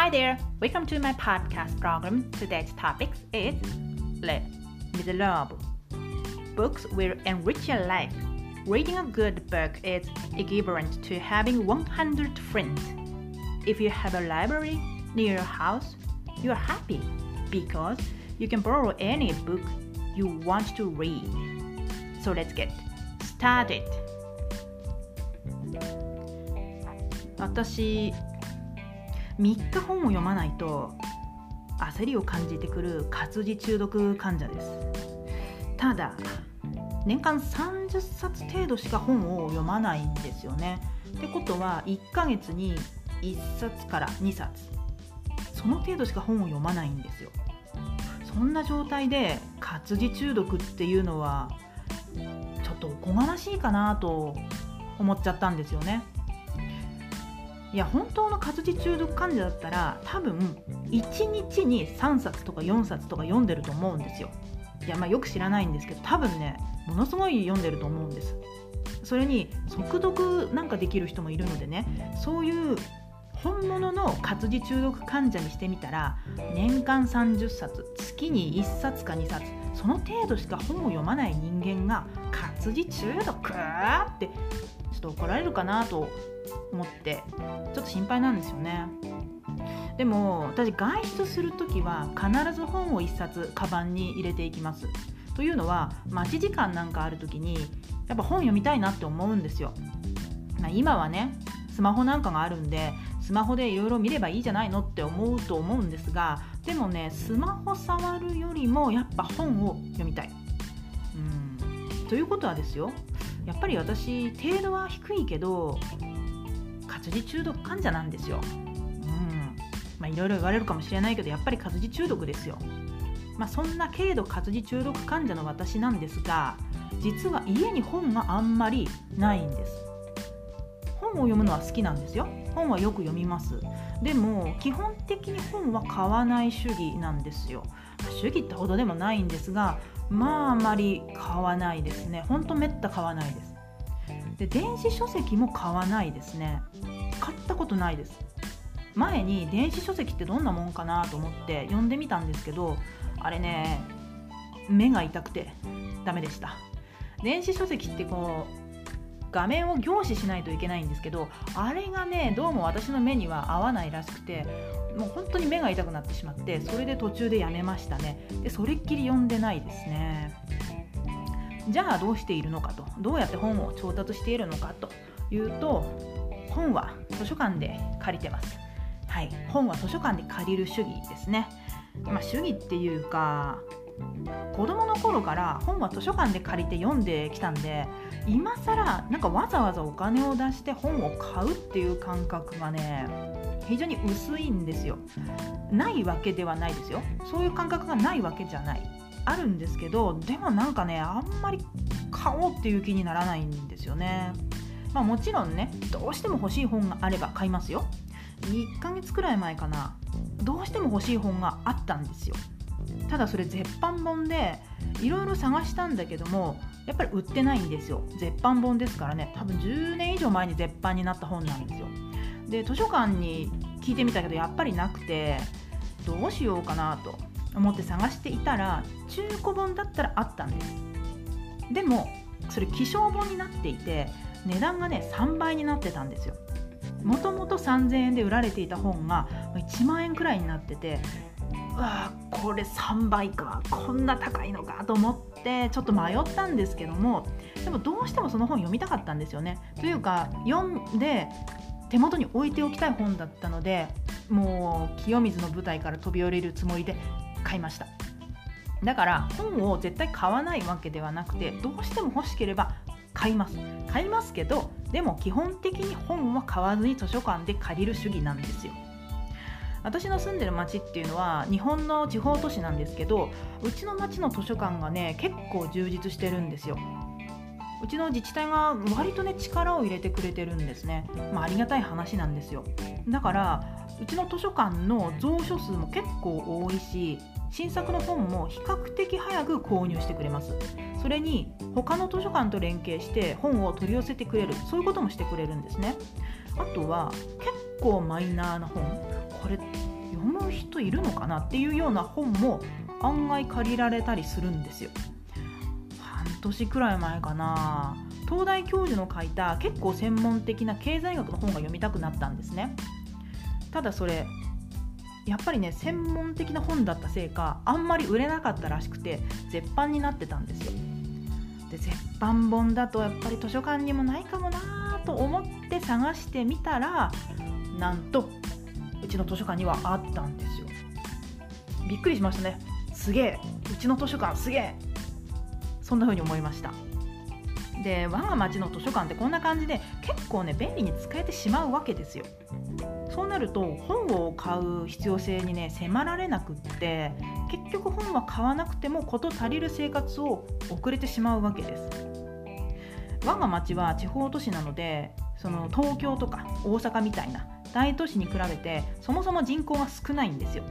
Hi there, welcome to my podcast program. Today's topic is Les Miserables. Books will enrich your life. Reading a good book is equivalent to having 100 friends. If you have a library near your house, you are happy because you can borrow any book you want to read. So let's get started. 私3日本を読まないと焦りを感じてくる活字中毒患者です。ただ年間30冊程度しか本を読まないんですよね。ってことは1ヶ月に1冊から2冊その程度しか本を読まないんですよ。そんな状態で活字中毒っていうのはちょっとおこがましいかなと思っちゃったんですよね。いや本当の活字中毒患者だったら多分1日に3冊とか4冊とか読んでると思うんですよ。いやまあよく知らないんですけど多分ねものすごい読んでると思うんです。それに速読なんかできる人もいるのでねそういう本物の活字中毒患者にしてみたら年間30冊月に1冊か2冊その程度しか本を読まない人間が活字中毒ってちょっと怒られるかなと思ってちょっと心配なんですよね。でも私外出する時は必ず本を1冊カバンに入れていきます。というのは待ち時間なんかある時にやっぱ本読みたいなって思うんですよ、まあ、今はねスマホなんかがあるんでスマホでいろいろ見ればいいじゃないのって思うと思うんですがでもねスマホ触るよりもやっぱ本を読みたいうんということはですよやっぱり私程度は低いけど活字中毒患者なんですよ。うんまあ、いろいろ言われるかもしれないけどやっぱり活字中毒ですよ。まあ、そんな軽度活字中毒患者の私なんですが実は家に本があんまりないんです。本を読むのは好きなんですよ。本はよく読みます。でも基本的に本は買わない主義なんですよ。主義ってほどでもないんですがまああまり買わないですね。ほんとめった買わないです。で電子書籍も買わないですね買ったことないです前に電子書籍ってどんなもんかなと思って読んでみたんですけどあれね目が痛くてダメでした電子書籍ってこう画面を凝視しないといけないんですけどあれがねどうも私の目には合わないらしくてもう本当に目が痛くなってしまってそれで途中でやめましたね。でそれっきり読んでないですね。じゃあどうしているのかと。どうやって本を調達しているのかと。いうと本は図書館で借りてます。はい。本は図書館で借りる主義ですね。まあ、主義っていうか子供の頃から本は図書館で借りて読んできたんで今更なんかわざわざお金を出して本を買うっていう感覚がね非常に薄いんですよないわけではないですよそういう感覚がないわけじゃないあるんですけどでもなんかねあんまり買おうっていう気にならないんですよね。まあ、もちろんねどうしても欲しい本があれば買いますよ。1ヶ月くらい前かなどうしても欲しい本があったんですよ。ただそれ絶版本でいろいろ探したんだけどもやっぱり売ってないんですよ。絶版本ですからね。多分10年以上前に絶版になった本なんですよ。で図書館に聞いてみたけどやっぱりなくてどうしようかなと思って探していたら中古本だったらあったんです。でもそれ希少本になっていて値段がね3倍になってたんですよ。もともと3000円で売られていた本が1万円くらいになっててわこれ3倍か。こんな高いのかと思ってちょっと迷ったんですけどもでもどうしてもその本読みたかったんですよね。というか読んで手元に置いておきたい本だったのでもう清水の舞台から飛び降りるつもりで買いました。だから本を絶対買わないわけではなくてどうしても欲しければ買います。買いますけどでも基本的に本は買わずに図書館で借りる主義なんですよ。私の住んでる町っていうのは日本の地方都市なんですけどうちの町の図書館がね結構充実してるんですよ。うちの自治体が割とね力を入れてくれてるんですね、まあ、ありがたい話なんですよ。だからうちの図書館の蔵書数も結構多いし新作の本も比較的早く購入してくれます。それに他の図書館と連携して本を取り寄せてくれる。そういうこともしてくれるんですね。あとは結構マイナーな本。う人いるのかなっていうような本も案外借りられたりするんですよ。半年くらい前かな。東大教授の書いた結構専門的な経済学の本が読みたくなったんですね。ただそれやっぱりね専門的な本だったせいかあんまり売れなかったらしくて絶版になってたんですよ。で絶版本だとやっぱり図書館にもないかもなと思って探してみたらなんとうちの図書館にはあったんですよ。びっくりしましたね。すげえ。うちの図書館すげえ。そんな風に思いました。で我が町の図書館ってこんな感じで結構ね便利に使えてしまうわけですよ。そうなると本を買う必要性にね迫られなくって結局本は買わなくても事足りる生活を送れてしまうわけです。我が町は地方都市なのでその東京とか大阪みたいな大都市に比べてそもそも人口が少ないんですよ。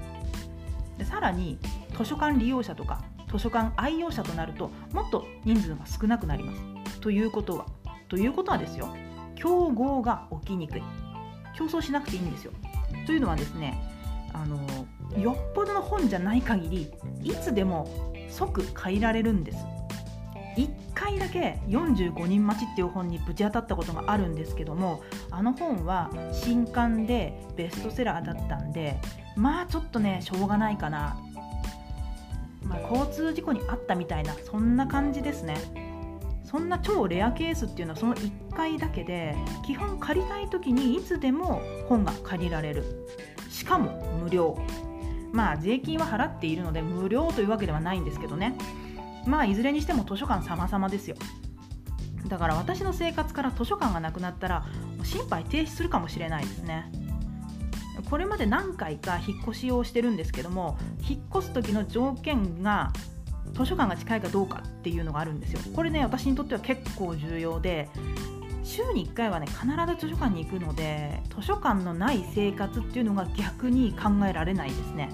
でさらに図書館利用者とか図書館愛用者となるともっと人数が少なくなります。ということはということはですよ。競合が起きにくい。競争しなくていいんですよ。というのはですねあのよっぽどの本じゃない限りいつでも即借りられるんです。1回だけ45人待ちっていう本にぶち当たったことがあるんですけどもあの本は新刊でベストセラーだったんでまあちょっとねしょうがないかな、まあ、交通事故にあったみたいなそんな感じですね。そんな超レアケースっていうのはその1回だけで基本借りたい時にいつでも本が借りられる。しかも無料。まあ税金は払っているので無料というわけではないんですけどね。まあいずれにしても図書館様々ですよ。だから私の生活から図書館がなくなったら心肺停止するかもしれないですね。これまで何回か引っ越しをしてるんですけども引っ越す時の条件が図書館が近いかどうかっていうのがあるんですよ。これね私にとっては結構重要で週に1回はね必ず図書館に行くので図書館のない生活っていうのが逆に考えられないですね。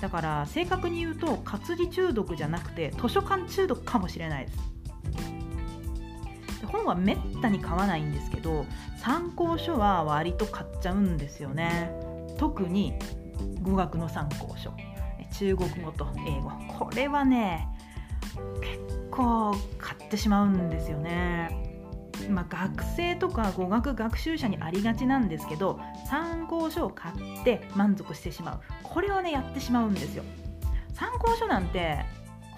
だから正確に言うと活字中毒じゃなくて図書館中毒かもしれないです。本はめったに買わないんですけど参考書は割と買っちゃうんですよね。特に語学の参考書。中国語と英語。これはね結構買ってしまうんですよね。まあ、学生とか語学学習者にありがちなんですけど参考書を買って満足してしまう。これをねやってしまうんですよ。参考書なんて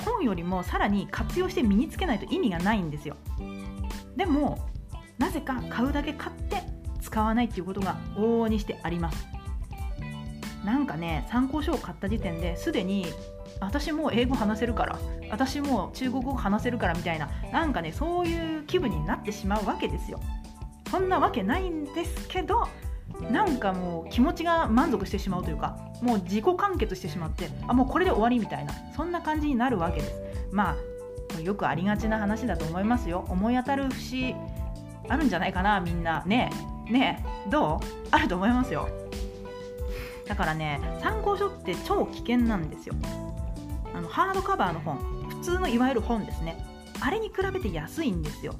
本よりもさらに活用して身につけないと意味がないんですよ。でもなぜか買うだけ買って使わないっていうことが往々にしてあります。なんかね参考書を買った時点ですでに私も英語話せるから私も中国語話せるからみたいななんかねそういう気分になってしまうわけですよ。そんなわけないんですけどなんかもう気持ちが満足してしまうというかもう自己完結してしまってあもうこれで終わりみたいなそんな感じになるわけです。まあよくありがちな話だと思いますよ。思い当たる節あるんじゃないかなみんな。ねえ。ねえ。どう？あると思いますよ。だからね参考書って超危険なんですよ。あのハードカバーの本普通のいわゆる本ですね。あれに比べて安いんですよ、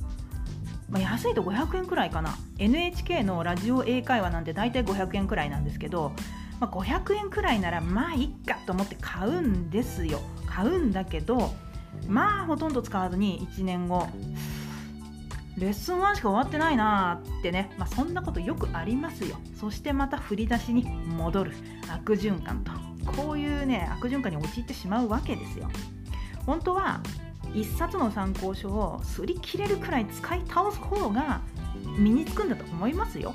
まあ、安いと500円くらいかな。NHK のラジオ英会話なんて大体500円くらいなんですけど、まあ、500円くらいならまあいっかと思って買うんですよ。買うんだけどまあほとんど使わずに1年後レッスン1しか終わってないなーってね、まあ、そんなことよくありますよ。そしてまた振り出しに戻る悪循環と。こういうね悪循環に陥ってしまうわけですよ。本当は1冊の参考書をすり切れるくらい使い倒す方が身につくんだと思いますよ。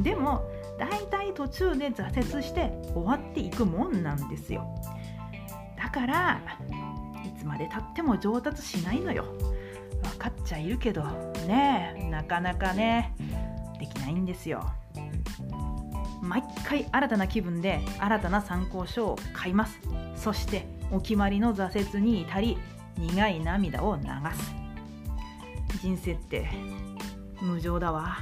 でも大体途中で挫折して終わっていくもんなんですよ。だからいつまでたっても上達しないのよ。分かっちゃいるけどねなかなかねできないんですよ。毎回新たな気分で新たな参考書を買いますそしてお決まりの挫折に至り苦い涙を流す人生って無情だわ。